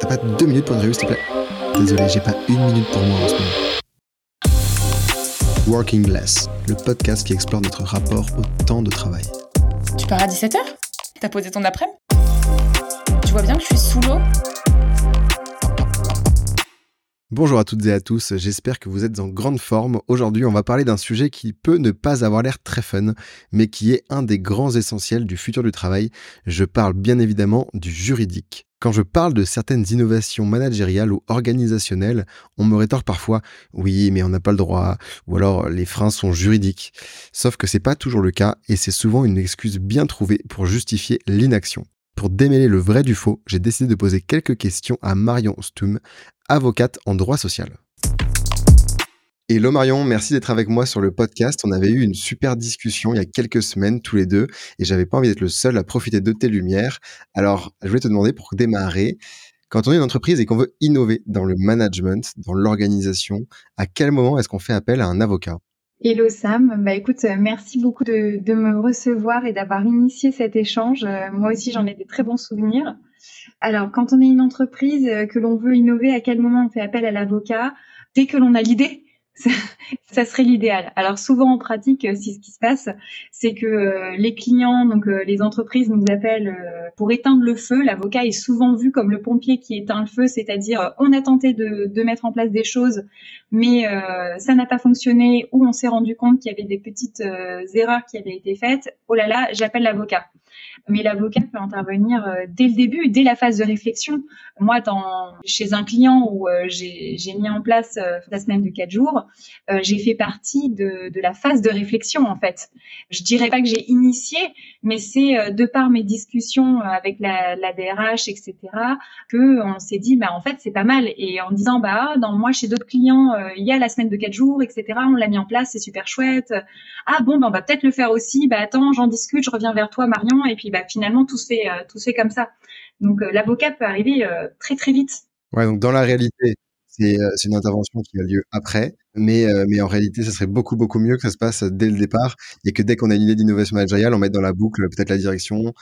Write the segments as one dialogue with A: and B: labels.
A: T'as pas deux minutes pour une revue, s'il te plaît? Désolé, j'ai pas une minute pour moi en ce moment. Working Less, le podcast qui explore notre rapport au temps de travail.
B: Tu pars à 17h T'as posé ton après-midi? Tu vois bien que je suis sous l'eau?
A: Bonjour à toutes et à tous, j'espère que vous êtes en grande forme. Aujourd'hui, on va parler d'un sujet qui peut ne pas avoir l'air très fun, mais qui est un des grands essentiels du futur du travail. Je parle bien évidemment du juridique. Quand je parle de certaines innovations managériales ou organisationnelles, on me rétorque parfois oui, mais on n'a pas le droit, ou alors les freins sont juridiques. Sauf que c'est pas toujours le cas et c'est souvent une excuse bien trouvée pour justifier l'inaction. Pour démêler le vrai du faux, j'ai décidé de poser quelques questions à Marion Stum, avocate en droit social. Hello Marion, merci d'être avec moi sur le podcast. On avait eu une super discussion il y a quelques semaines tous les deux et j'avais pas envie d'être le seul à profiter de tes lumières. Alors, je voulais te demander pour démarrer, quand on est une entreprise et qu'on veut innover dans le management, dans l'organisation, à quel moment est-ce qu'on fait appel à un avocat?
C: Hello Sam, bah écoute, euh, merci beaucoup de, de me recevoir et d'avoir initié cet échange. Euh, moi aussi, j'en ai des très bons souvenirs. Alors, quand on est une entreprise, euh, que l'on veut innover, à quel moment on fait appel à l'avocat? Dès que l'on a l'idée, ça serait l'idéal. Alors souvent en pratique, euh, ce qui se passe, c'est que euh, les clients, donc les entreprises nous appellent pour éteindre le feu. L'avocat est souvent vu comme le pompier qui éteint le feu, c'est-à-dire on a tenté de, mettre en place des choses, mais ça n'a pas fonctionné ou on s'est rendu compte qu'il y avait des petites erreurs qui avaient été faites. Oh là là, j'appelle l'avocat mais l'avocat peut intervenir euh, dès le début, dès la phase de réflexion. Moi, dans, chez un client où euh, j'ai mis en place euh, la semaine de quatre jours, j'ai fait partie de, de, la phase de réflexion en fait. Je dirais pas que j'ai initié, mais c'est de par mes discussions avec la, la DRH, etc., que on s'est dit, bah en fait c'est pas mal. Et en disant, bah dans moi chez d'autres clients, il y a la semaine de quatre jours, etc. On l'a mis en place, c'est super chouette. Ah bon, bah, on va peut-être le faire aussi. Bah attends, j'en discute, je reviens vers toi Marion, et puis bah, finalement tout se fait euh, tout se fait comme ça. Donc euh, l'avocat peut arriver euh, très très vite.
A: Ouais, donc dans la réalité, c'est une intervention qui a lieu après, mais, mais en réalité, ça serait beaucoup, beaucoup mieux que ça se passe dès le départ et que dès qu'on a une idée d'innovation managériale, on mette dans la boucle peut-être la direction,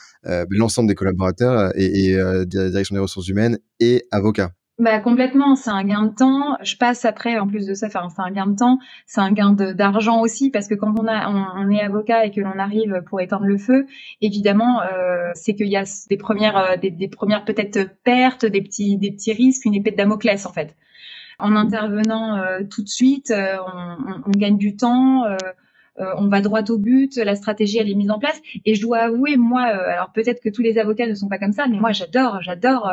A: l'ensemble des collaborateurs et, et la direction des ressources humaines et avocat.
C: Bah complètement, c'est un gain de temps. Je passe après, en plus de ça, enfin c'est un gain de temps, c'est un gain d'argent aussi parce que quand on a, on, est avocat et que l'on arrive pour éteindre le feu, évidemment, euh, c'est qu'il y a des premières, euh, des, des premières peut-être pertes, des petits, des petits risques, une épée de Damoclès en fait. En intervenant euh, tout de suite, euh, on, on, gagne du temps. on va droit au but, la stratégie elle est mise en place. Et je dois avouer, moi, alors peut-être que tous les avocats ne sont pas comme ça, mais moi j'adore, j'adore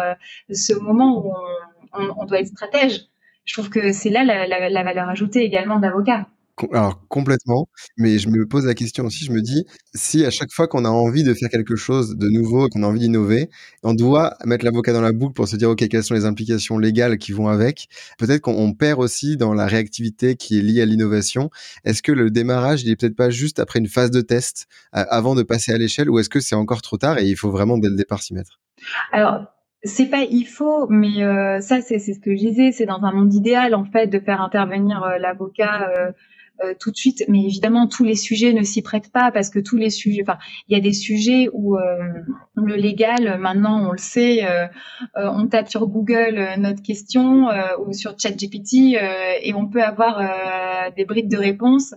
C: ce moment où on, on, doit être stratège. Je trouve que c'est là la, valeur ajoutée également d'avocat.
A: Alors complètement, mais je me pose la question aussi, je me dis, si à chaque fois qu'on a envie de faire quelque chose de nouveau, qu'on a envie d'innover, on doit mettre l'avocat dans la boucle pour se dire, OK, quelles sont les implications légales qui vont avec, peut-être qu'on perd aussi dans la réactivité qui est liée à l'innovation. Est-ce que le démarrage, il est peut-être pas juste après une phase de test, avant de passer à l'échelle, ou est-ce que c'est encore trop tard et il faut vraiment dès le départ s'y mettre?
C: Alors, c'est pas il faut, mais euh, ça c'est ce que je disais, c'est dans un monde idéal en fait de faire intervenir euh, l'avocat euh, tout de suite. Mais évidemment tous les sujets ne s'y prêtent pas parce que tous les sujets, enfin il y a des sujets où le légal maintenant on le sait, on tape sur Google notre question ou sur ChatGPT et on peut avoir des brides de réponses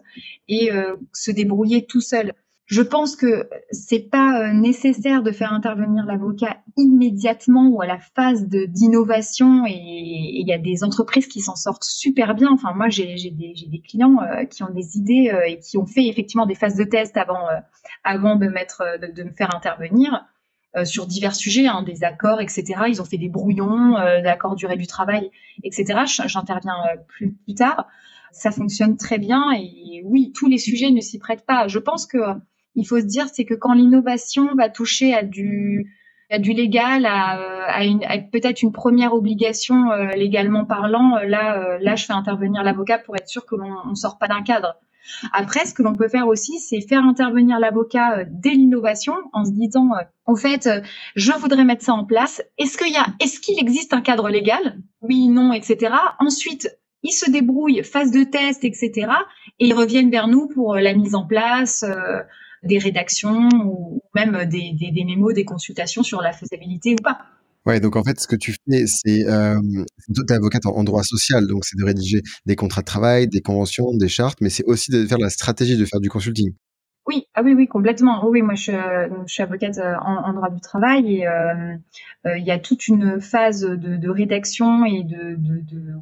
C: et se débrouiller tout seul. Je pense que c'est pas euh, nécessaire de faire intervenir l'avocat immédiatement ou à la phase d'innovation et il y a des entreprises qui s'en sortent super bien. Enfin, moi, j'ai des, des, clients euh, qui ont des idées euh, et qui ont fait effectivement des phases de test avant, avant de, mettre, de, me faire intervenir sur divers sujets, hein, des accords, etc. Ils ont fait des brouillons d'accords durée du travail, etc. J'interviens plus, plus tard. Ça fonctionne très bien et oui, tous les sujets ne s'y prêtent pas. Je pense que il faut se dire, c'est que quand l'innovation va toucher à du, à du légal, à, à, une, peut-être une première obligation euh, légalement parlant, euh, là, euh, là, je fais intervenir l'avocat pour être sûr que l'on ne sort pas d'un cadre. Après, ce que l'on peut faire aussi, c'est faire intervenir l'avocat dès l'innovation en se disant, en fait, je voudrais mettre ça en place. Est-ce qu'il est-ce qu'il existe un cadre légal? Oui, non, etc. Ensuite, ils se débrouillent, phase de test, etc. Et ils reviennent vers nous pour la mise en place des rédactions ou même des, des, des mémos, des consultations sur la faisabilité ou pas.
A: Ouais, donc en fait, ce que tu fais, c'est, euh, tu es avocate en, droit social, donc c'est de rédiger des contrats de travail, des conventions, des chartes, mais c'est aussi de faire de la stratégie, de faire du consulting.
C: Oui, ah oui, oui, complètement. Oui, moi, je, je suis avocate euh, en, droit du travail et euh, euh, il y a toute une phase de, de rédaction et de, de, de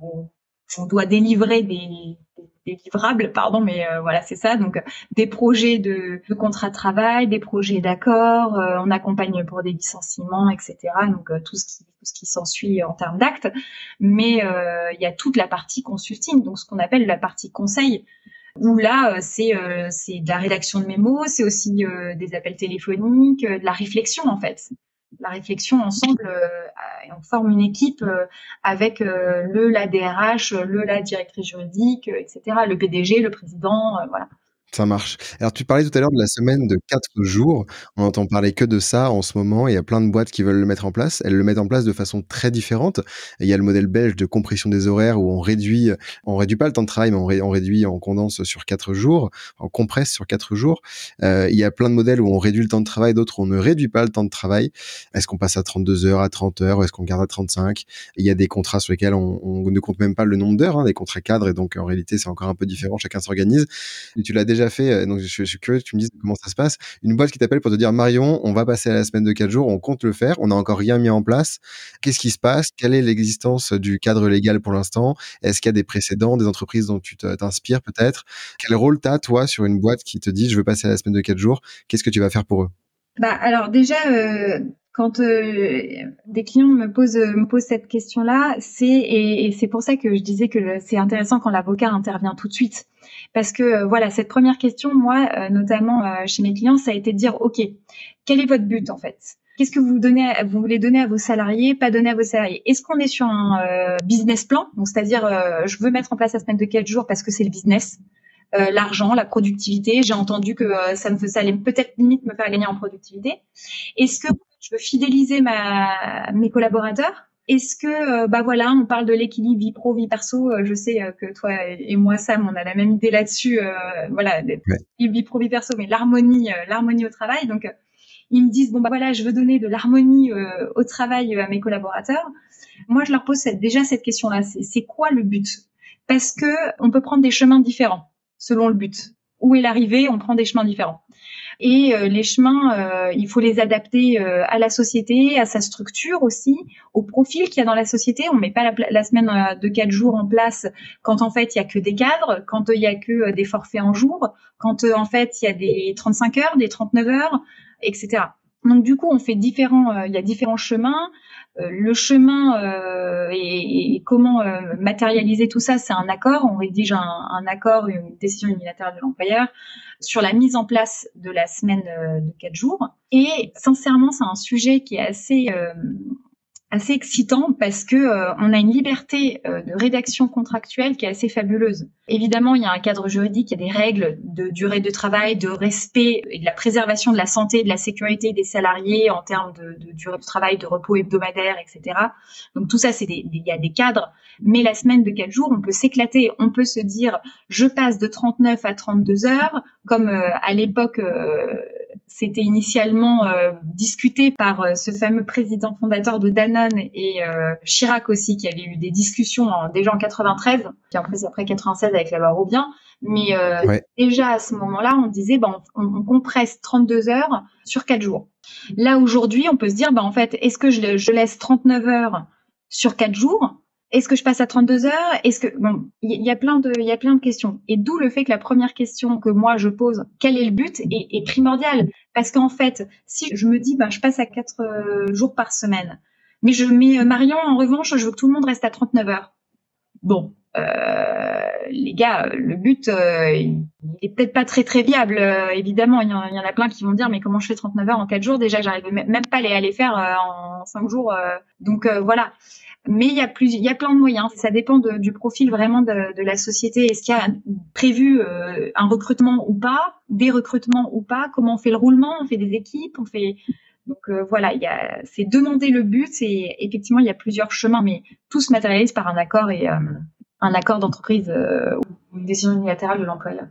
C: on doit délivrer des, des livrables, pardon, mais euh, voilà, c'est ça. Donc, des projets de, de contrat de travail, des projets d'accord, euh, on accompagne pour des licenciements, etc. Donc, euh, tout ce qui, tout ce qui s'ensuit en termes d'actes. Mais il y a toute la partie consulting, donc ce qu'on appelle la partie conseil, où là, c'est c'est de la rédaction de mémos, c'est aussi des appels téléphoniques, de la réflexion en fait la réflexion ensemble euh, et on forme une équipe euh, avec euh, le la DRH, le la directrice juridique, etc., le PDG, le président, voilà.
A: Ça marche. Alors, tu parlais tout à l'heure de la semaine de quatre jours. On entend parler que de ça en ce moment. Il y a plein de boîtes qui veulent le mettre en place. Elles le mettent en place de façon très différente. il y a le modèle belge de compression des horaires où on réduit, on réduit pas le temps de travail, mais on, réduit, on condense sur quatre jours, on compresse sur quatre jours. Euh, il y a plein de modèles où on réduit le temps de travail, d'autres où on ne réduit pas le temps de travail. Est-ce qu'on passe à 32 heures, à 30 heures, est-ce qu'on garde à 35 Il y a des contrats sur lesquels on, ne compte même pas le nombre d'heures, hein, des contrats cadres, et donc en réalité c'est encore un peu différent. Chacun s'organise. Tu l'as déjà fait, euh, donc je, suis curieux que tu me dises comment ça se passe. Une boîte qui t'appelle pour te dire Marion, on va passer à la semaine de 4 jours, on compte le faire, on n'a encore rien mis en place. Qu'est-ce qui se passe? Quelle est l'existence du cadre légal pour l'instant? Est-ce qu'il y a des précédents, des entreprises dont tu t'inspires peut-être? Quel rôle t'as toi sur une boîte qui te dit je veux passer à la semaine de 4 jours? Qu'est-ce que tu vas faire pour eux?
C: Bah alors déjà, euh, quand euh, des clients me posent me posent cette question-là, c'est et, c'est pour ça que je disais que c'est intéressant quand l'avocat intervient tout de suite, parce que euh, voilà cette première question, moi euh, notamment chez mes clients, ça a été de dire ok, quel est votre but en fait? Qu'est-ce que vous donnez, vous voulez donner à vos salariés, pas donner à vos salariés? Est-ce qu'on est sur un business plan, donc c'est-à-dire je veux mettre en place la semaine de quatre jours parce que c'est le business, l'argent, la productivité. J'ai entendu que ça me ça allait peut-être limite me faire gagner en productivité. Est-ce que je veux fidéliser ma, mes collaborateurs. Est-ce que, euh, bah voilà, on parle de l'équilibre vie pro, vie perso. Euh, je sais euh, que toi et moi, Sam, on a la même idée là-dessus. voilà, vie pro, vie perso, mais l'harmonie, l'harmonie au travail. Donc, ils me disent bon bah voilà, je veux donner de l'harmonie au travail à mes collaborateurs. Moi, je leur pose déjà cette question-là. C'est quoi le but? Parce que on peut prendre des chemins différents selon le but. Où est l'arrivée On prend des chemins différents. Et euh, les chemins, euh, il faut les adapter euh, à la société, à sa structure aussi, au profil qu'il y a dans la société. On met pas la, semaine de quatre jours en place quand en fait il y a que des cadres, quand il y a que des forfaits en jour, quand en fait il y a des 35 heures, des 39 heures, etc. Donc du coup, on fait différents, il y a différents chemins. le chemin et, comment matérialiser tout ça, c'est un accord. On rédige un, un accord, une décision unilatérale de l'employeur sur la mise en place de la semaine euh, de quatre jours. Et sincèrement, c'est un sujet qui est assez euh, assez excitant parce que euh, on a une liberté de rédaction contractuelle qui est assez fabuleuse. Évidemment, il y a un cadre juridique, il y a des règles de durée de travail, de respect et de la préservation de la santé de la sécurité des salariés en termes de, de durée de travail, de repos hebdomadaire, etc. Donc tout ça, c'est des, il y a des cadres. Mais la semaine de quatre jours, on peut s'éclater. On peut se dire, je passe de 39 à 32 heures, comme euh, à l'époque. Euh, c'était initialement euh, discuté par ce fameux président fondateur de Danone et Chirac aussi, qui avait eu des discussions en, déjà en 93, puis après, après 96 avec la loi Robien. Mais déjà à ce moment-là, on disait, ben, on, compresse 32 heures sur 4 jours. Là aujourd'hui, on peut se dire, ben, en fait, est-ce que je, je laisse 39 heures sur 4 jours? Est-ce que je passe à 32 heures? Est-ce que bon, il y, a plein de, il y a plein de questions. Et d'où le fait que la première question que moi je pose, quel est le but, est, est primordiale. Parce qu'en fait, si je me dis, ben, je passe à 4 euh, jours par semaine, mais je mets euh, Marion en revanche, je veux que tout le monde reste à 39 heures. Bon, euh, les gars, le but, euh, il est peut-être pas très très viable. évidemment, il y, en, a plein qui vont dire, mais comment je fais 39 heures en 4 jours? Déjà, j'arrive même pas à les faire en 5 jours. donc voilà. Mais il y a plus, il y a plein de moyens. Ça dépend du profil vraiment de, de la société. Est-ce qu'il y a prévu euh, un recrutement ou pas, des recrutements ou pas? Comment on fait le roulement? On fait des équipes? On fait donc euh, voilà, il c'est demander le but. Et effectivement, il y a plusieurs chemins, mais tout se matérialise par un accord et euh, un accord d'entreprise ou une décision unilatérale de l'employeur.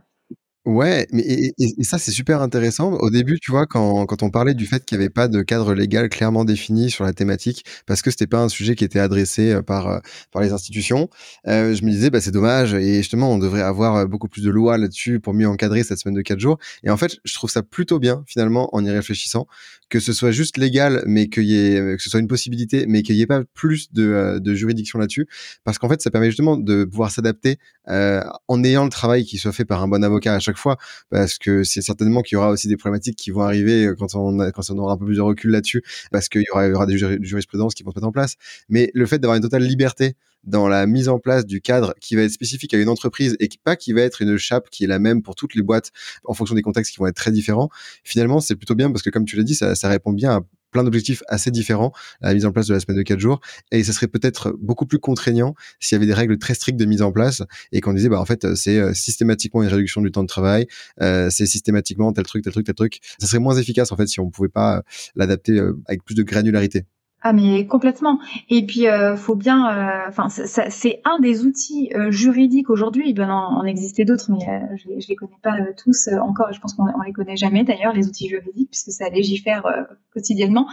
A: Ouais, mais et, et, ça c'est super intéressant. Au début, tu vois, quand, quand on parlait du fait qu'il n'y avait pas de cadre légal clairement défini sur la thématique, parce que c'était pas un sujet qui était adressé euh, par euh, par les institutions, euh, je me disais bah c'est dommage et justement on devrait avoir euh, beaucoup plus de lois là-dessus pour mieux encadrer cette semaine de quatre jours. Et en fait, je trouve ça plutôt bien finalement en y réfléchissant que ce soit juste légal, mais qu'il y ait que ce soit une possibilité, mais qu'il n'y ait pas plus de, de juridiction là-dessus, parce qu'en fait ça permet justement de pouvoir s'adapter en ayant le travail qui soit fait par un bon avocat à chaque fois, parce que c'est certainement qu'il y aura aussi des problématiques qui vont arriver euh, quand on, quand on aura un peu plus de recul là-dessus, parce qu'il y aura, des jurisprudences qui vont se mettre en place. Mais le fait d'avoir une totale liberté dans la mise en place du cadre qui va être spécifique à une entreprise et pas qui va être une chape qui est la même pour toutes les boîtes en fonction des contextes qui vont être très différents. Finalement, c'est plutôt bien parce que comme tu l'as dit, ça, ça répond bien à plein d'objectifs assez différents à la mise en place de la semaine de 4 jours. Et ça serait peut-être beaucoup plus contraignant s'il y avait des règles très strictes de mise en place et qu'on disait bah en fait c'est euh, systématiquement une réduction du temps de travail euh, c'est systématiquement tel truc tel truc tel truc. Ça serait moins efficace en fait si on pouvait pas euh, l'adapter euh, avec plus de granularité
C: ah mais complètement. Et puis euh, faut bien, euh, enfin c'est un des outils euh, juridiques aujourd'hui. Il en, en d'autres, mais euh, je, je les connais pas euh, tous encore. Je pense qu'on on les connaît jamais d'ailleurs les outils juridiques puisque ça légifère quotidiennement.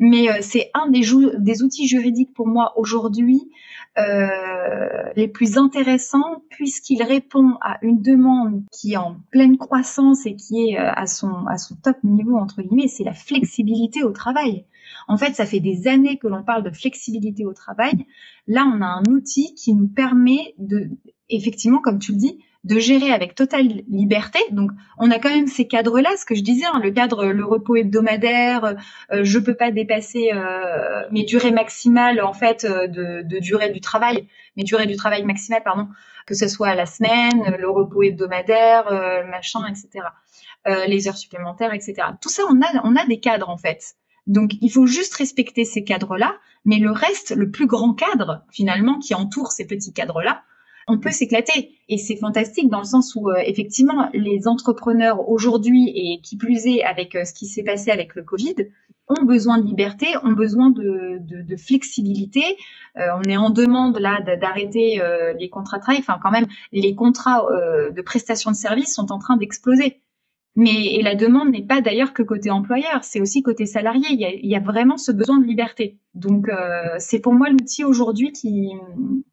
C: Mais c'est un des, des outils juridiques pour moi aujourd'hui les plus intéressants puisqu'il répond à une demande qui est en pleine croissance et qui est à son à son top niveau entre guillemets. C'est la flexibilité au travail. En fait, ça fait des années que l'on parle de flexibilité au travail. Là, on a un outil qui nous permet de, effectivement, comme tu le dis, de gérer avec totale liberté. Donc, on a quand même ces cadres-là, ce que je disais, hein, le cadre, le repos hebdomadaire, euh, je peux pas dépasser euh, mes durées maximales en fait euh, de, durée du travail, mes durées du travail maximales, pardon, que ce soit la semaine, le repos hebdomadaire, machin, etc. Les heures supplémentaires, etc. Tout ça, on a des cadres en fait. Donc, il faut juste respecter ces cadres-là, mais le reste, le plus grand cadre, finalement, qui entoure ces petits cadres-là, on peut s'éclater. Et c'est fantastique dans le sens où, euh, effectivement, les entrepreneurs aujourd'hui, et qui plus est avec euh, ce qui s'est passé avec le Covid, ont besoin de liberté, ont besoin de, flexibilité. Euh, on est en demande là d'arrêter les contrats de travail. Enfin, quand même, les contrats de prestation de services sont en train d'exploser. Mais et la demande n'est pas d'ailleurs que côté employeur, c'est aussi côté salarié. Il y, a, il y a, vraiment ce besoin de liberté. Donc euh, c'est pour moi l'outil aujourd'hui qui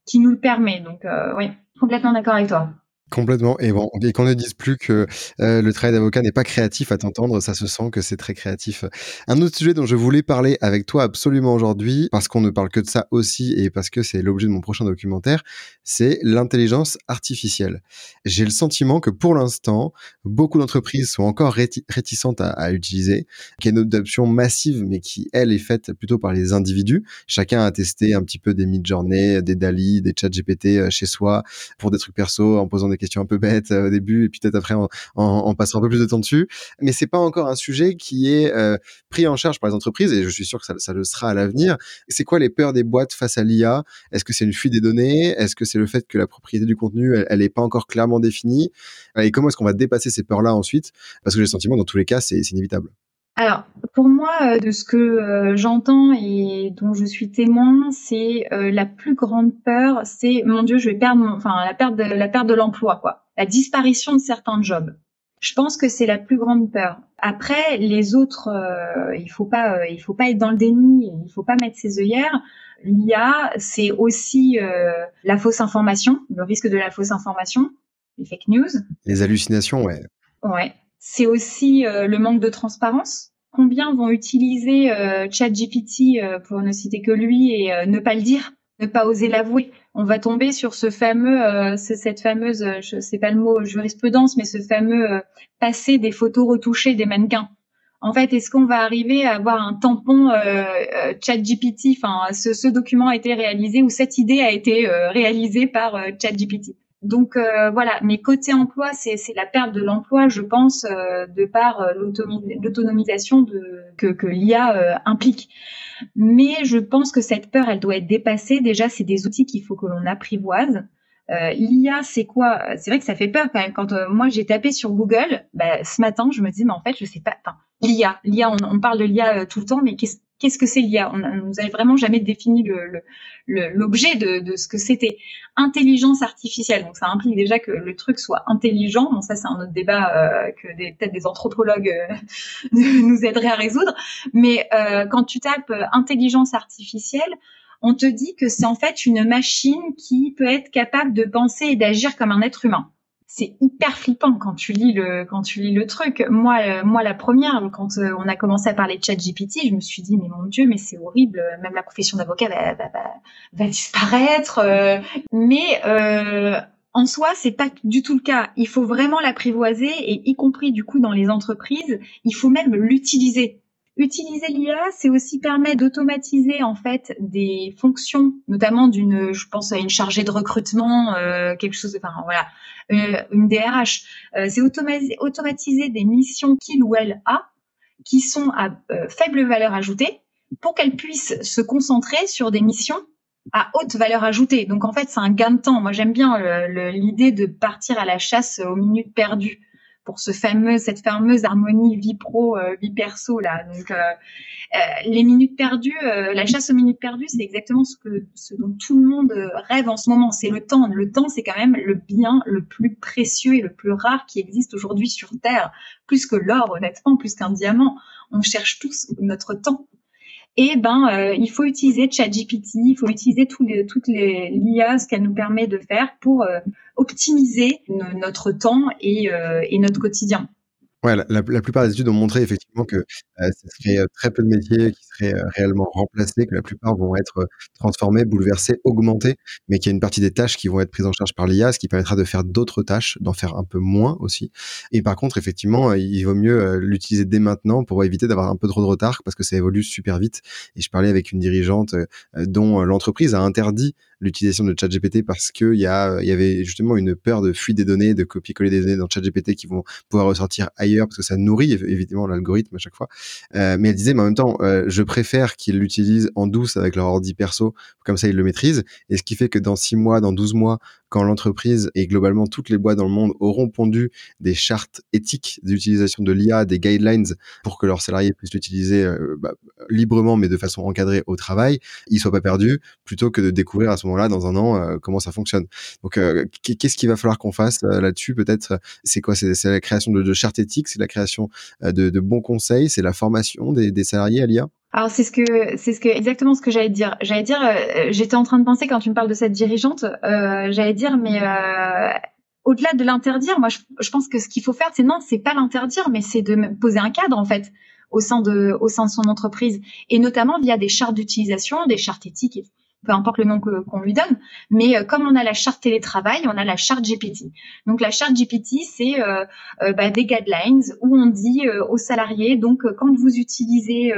C: qui nous le permet. Donc euh, oui, complètement d'accord avec toi.
A: Complètement. Et bon, et qu'on ne dise plus que euh, le travail d'avocat n'est pas créatif à t'entendre, ça se sent que c'est très créatif. Un autre sujet dont je voulais parler avec toi absolument aujourd'hui, parce qu'on ne parle que de ça aussi et parce que c'est l'objet de mon prochain documentaire, c'est l'intelligence artificielle. J'ai le sentiment que pour l'instant, beaucoup d'entreprises sont encore réti réticentes à, à utiliser, qu'il y a une adoption massive, mais qui, elle, est faite plutôt par les individus. Chacun a testé un petit peu des mid-journées, des DALI, des chats GPT euh, chez soi pour des trucs perso en posant des questions un peu bêtes euh, au début et puis peut-être après en, en, en, passant un peu plus de temps dessus. Mais c'est pas encore un sujet qui est euh, pris en charge par les entreprises et je suis sûr que ça, ça le sera à l'avenir. C'est quoi les peurs des boîtes face à l'IA Est-ce que c'est une fuite des données? Est-ce que c'est le fait que la propriété du contenu, elle, elle est pas encore clairement définie? Et comment est-ce qu'on va dépasser ces peurs-là ensuite? Parce que j'ai le sentiment, dans tous les cas, c'est inévitable.
C: Alors, pour moi, euh, de ce que euh, j'entends et dont je suis témoin, c'est euh, la plus grande peur, c'est mon Dieu, je vais perdre, mon, enfin la perte de la perte de l'emploi, quoi, la disparition de certains jobs. Je pense que c'est la plus grande peur. Après, les autres, euh, il faut pas, euh, il faut pas être dans le déni, il faut pas mettre ses œillères. L'IA, c'est aussi euh, la fausse information, le risque de la fausse information, les fake news.
A: Les hallucinations, ouais.
C: Ouais, c'est aussi euh, le manque de transparence. Combien vont utiliser euh, ChatGPT, euh, pour ne citer que lui, et euh, ne pas le dire, ne pas oser l'avouer? On va tomber sur ce fameux, euh, cette fameuse, je pas le mot jurisprudence, mais ce fameux passé des photos retouchées des mannequins. En fait, est-ce qu'on va arriver à avoir un tampon ChatGPT? Enfin, ce, ce, document a été réalisé ou cette idée a été réalisée par ChatGPT donc euh, voilà, mais côté emploi, c'est la perte de l'emploi, je pense, euh, de par euh, l'autonomisation que, l'IA euh, implique. Mais je pense que cette peur, elle doit être dépassée. Déjà, c'est des outils qu'il faut que l'on apprivoise. L'IA, c'est quoi? C'est vrai que ça fait peur quand même. Quand moi j'ai tapé sur Google, bah, ce matin, je me dis mais en fait, je sais pas. L'IA, l'IA, on, on, parle de l'IA tout le temps, mais qu'est-ce qu'est-ce que c'est l'IA On nous avait vraiment jamais défini l'objet de, ce que c'était. Intelligence artificielle, donc ça implique déjà que le truc soit intelligent. Bon, ça c'est un autre débat euh, que peut-être des anthropologues euh, nous aideraient à résoudre. Mais euh, quand tu tapes intelligence artificielle, on te dit que c'est en fait une machine qui peut être capable de penser et d'agir comme un être humain c'est hyper flippant quand tu lis le quand tu lis le truc. Moi, euh, moi la première, quand euh, on a commencé à parler de ChatGPT, je me suis dit mais mon dieu, mais c'est horrible. Même la profession d'avocat va, va, va, disparaître. Euh. mais en soi, c'est pas du tout le cas. Il faut vraiment l'apprivoiser et y compris du coup dans les entreprises, il faut même l'utiliser. Utiliser l'IA, c'est aussi permettre d'automatiser en fait des fonctions, notamment d'une, je pense à une chargée de recrutement, euh, quelque chose, enfin voilà, euh, une DRH. Euh, c'est automatiser, automatiser des missions qu'il ou elle a, qui sont à euh, faible valeur ajoutée, pour qu'elle puisse se concentrer sur des missions à haute valeur ajoutée. Donc en fait, c'est un gain de temps. Moi, j'aime bien l'idée de partir à la chasse aux minutes perdues pour ce fameux, cette fameuse harmonie vie pro, euh, vie perso là. Donc, euh, euh, les minutes perdues, la chasse aux minutes perdues, c'est exactement ce que, ce dont tout le monde rêve en ce moment. C'est le temps. Le temps, c'est quand même le bien le plus précieux et le plus rare qui existe aujourd'hui sur Terre, plus que l'or, honnêtement, plus qu'un diamant. On cherche tous notre temps et ben euh, il faut utiliser ChatGPT, il faut utiliser toutes les l'IA ce qu'elle nous permet de faire pour euh, optimiser notre temps et, euh, et notre quotidien.
A: Ouais, la, plupart des études ont montré effectivement que euh, ce serait euh, très peu de métiers qui seraient euh, réellement remplacés, que la plupart vont être euh, transformés, bouleversés, augmentés, mais qu'il y a une partie des tâches qui vont être prises en charge par l'IA, ce qui permettra de faire d'autres tâches, d'en faire un peu moins aussi. Et par contre, effectivement, il vaut mieux l'utiliser dès maintenant pour éviter d'avoir un peu trop de retard parce que ça évolue super vite. Et je parlais avec une dirigeante dont l'entreprise a interdit l'utilisation de ChatGPT parce qu'il y, a, y avait justement une peur de fuite des données, de copier-coller des données dans ChatGPT qui vont pouvoir ressortir ailleurs parce que ça nourrit évidemment l'algorithme à chaque fois. Euh, mais elle disait, mais en même temps, euh, je préfère qu'ils l'utilisent en douce avec leur ordi perso, comme ça ils le maîtrisent. Et ce qui fait que dans 6 mois, dans 12 mois, quand l'entreprise et globalement toutes les boîtes dans le monde auront pondu des chartes éthiques d'utilisation de l'IA, des guidelines pour que leurs salariés puissent l'utiliser euh, bah, librement mais de façon encadrée au travail, ils soient pas perdus plutôt que de découvrir à ce moment-là dans un an euh, comment ça fonctionne. Donc euh, qu'est-ce qu'il va falloir qu'on fasse là-dessus Peut-être c'est quoi C'est la création de, chartes éthiques, c'est la création de, bons conseils, c'est la formation des salariés à l'IA
C: alors c'est ce que c'est ce que exactement ce que j'allais dire. J'allais dire, euh, j'étais en train de penser quand tu me parles de cette dirigeante, euh, j'allais dire mais euh, au-delà de l'interdire, moi je, je, pense que ce qu'il faut faire, c'est non, c'est pas l'interdire, mais c'est de poser un cadre en fait au sein de au sein de son entreprise et notamment via des chartes d'utilisation, des chartes éthiques peu importe le nom qu'on lui donne. Mais euh, comme on a la charte télétravail, on a la charte GPT. Donc la charte GPT, c'est euh, euh, bah, des guidelines où on dit aux salariés, donc quand vous utilisez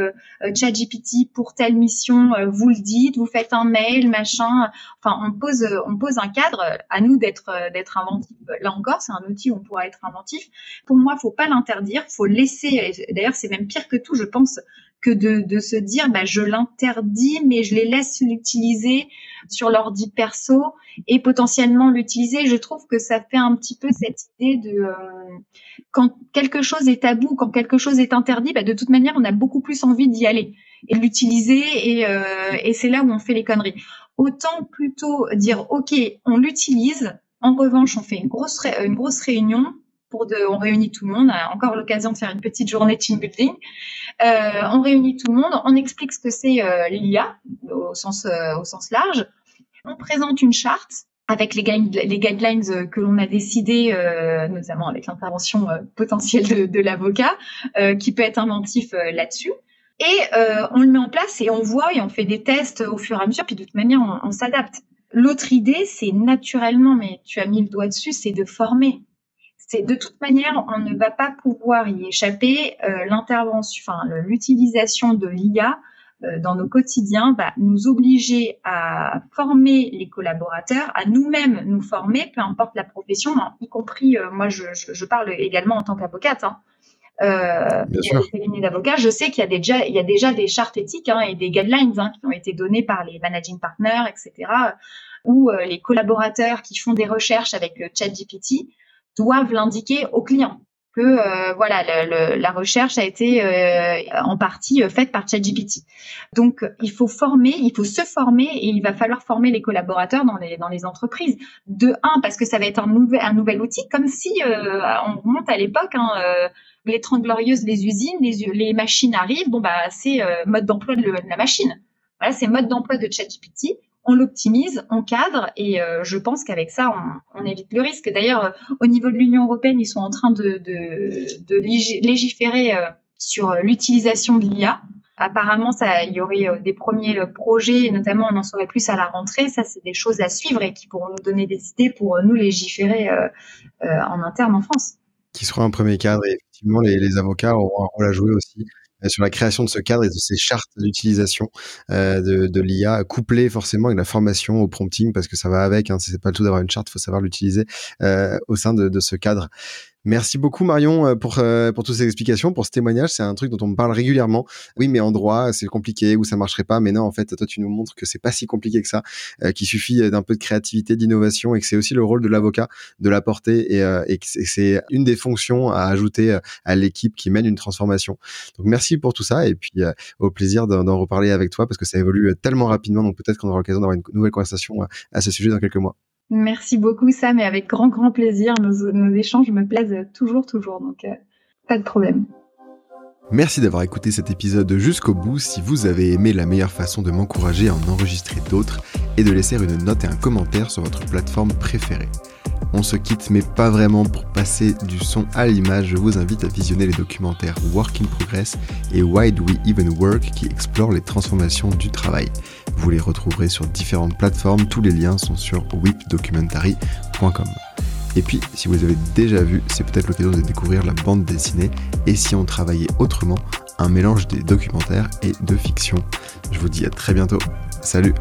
C: ChatGPT pour telle mission, vous le dites, vous faites un mail, machin. Enfin, on pose, on pose un cadre. À nous d'être d'être inventif. Là encore, c'est un outil où on pourra être inventif. Pour moi, faut pas l'interdire, faut laisser. D'ailleurs, c'est même pire que tout, je pense, que de, de se dire bah, je l'interdis mais je les laisse l'utiliser sur l'ordi perso et potentiellement l'utiliser. Je trouve que ça fait un petit peu cette idée de euh, quand quelque chose est tabou, quand quelque chose est interdit, bah, de toute manière on a beaucoup plus envie d'y aller et de l'utiliser et, euh, et c'est là où on fait les conneries. Autant plutôt dire ok on l'utilise. En revanche, on fait une grosse, une grosse réunion, on réunit tout le monde, encore l'occasion de faire une petite journée team building. Euh, on réunit tout le monde, on explique ce que c'est euh, l'IA au sens, euh, au sens large. On présente une charte avec les, guidelines que l'on a décidé, notamment avec l'intervention potentielle de, l'avocat, qui peut être inventif là-dessus. Et on le met en place et on voit et on fait des tests au fur et à mesure, puis de toute manière, on s'adapte. L'autre idée, c'est naturellement, mais tu as mis le doigt dessus, c'est de former de toute manière, on ne va pas pouvoir y échapper. Euh, l'intervention, enfin l'utilisation de l'IA euh, dans nos quotidiens va nous obliger à former les collaborateurs, à nous-mêmes nous former, peu importe la profession, hein, y compris euh, moi je, parle également en tant qu'avocate. Hein. Euh, d'avocats, je sais qu'il y a déjà, il y a déjà des chartes éthiques hein, et des guidelines hein, qui ont été données par les managing partners, etc., ou les collaborateurs qui font des recherches avec ChatGPT doivent l'indiquer aux clients. que euh, voilà la recherche a été euh, en partie euh, faite par ChatGPT. Donc il faut former, il faut se former et il va falloir former les collaborateurs dans les dans les entreprises. De un parce que ça va être un nouvel un nouvel outil, comme si on remonte à l'époque. Hein, les 30 glorieuses, les usines, les, les machines arrivent, bon bah c'est mode d'emploi de, la machine. Voilà, c'est mode d'emploi de ChatGPT on l'optimise, on cadre, et euh, je pense qu'avec ça, on, évite le risque. D'ailleurs, euh, au niveau de l'Union européenne, ils sont en train de, légiférer euh, sur l'utilisation de l'IA. Apparemment, il y aurait des premiers projets, et notamment on en saurait plus à la rentrée. Ça, c'est des choses à suivre et qui pourront nous donner des idées pour nous légiférer en interne en France.
A: Qui sera un premier cadre et effectivement, les, avocats auront un rôle à jouer aussi sur la création de ce cadre et de ces chartes d'utilisation euh, de, l'IA, couplées forcément avec la formation au prompting, parce que ça va avec. Hein, c'est pas le tout d'avoir une charte, faut savoir l'utiliser euh, au sein de ce cadre. Merci beaucoup Marion euh, pour euh, pour toutes ces explications, pour ce témoignage. C'est un truc dont on me parle régulièrement. Oui, mais en droit, c'est compliqué ou ça marcherait pas. Mais non, en fait, toi, tu nous montres que c'est pas si compliqué que ça, euh, qu'il suffit d'un peu de créativité, d'innovation, et que c'est aussi le rôle de l'avocat de l'apporter, et, et que c'est une des fonctions à ajouter à l'équipe qui mène une transformation. Donc merci pour tout ça, et puis au plaisir d'en reparler avec toi parce que ça évolue tellement rapidement. Donc peut-être qu'on aura l'occasion d'avoir une nouvelle conversation à ce sujet dans quelques mois.
C: Merci beaucoup Sam et avec grand grand plaisir. Nos, échanges me plaisent toujours toujours donc euh, pas de problème.
A: Merci d'avoir écouté cet épisode jusqu'au bout. Si vous avez aimé, la meilleure façon de m'encourager à en enregistrer d'autres est de laisser une note et un commentaire sur votre plateforme préférée. On se quitte, mais pas vraiment pour passer du son à l'image. Je vous invite à visionner les documentaires Work in Progress et Why Do We Even Work qui explorent les transformations du travail. Vous les retrouverez sur différentes plateformes. Tous les liens sont sur whipdocumentary.com. Et puis, si vous avez déjà vu, c'est peut-être l'occasion de découvrir la bande dessinée et si on travaillait autrement, un mélange des documentaires et de fiction. Je vous dis à très bientôt. Salut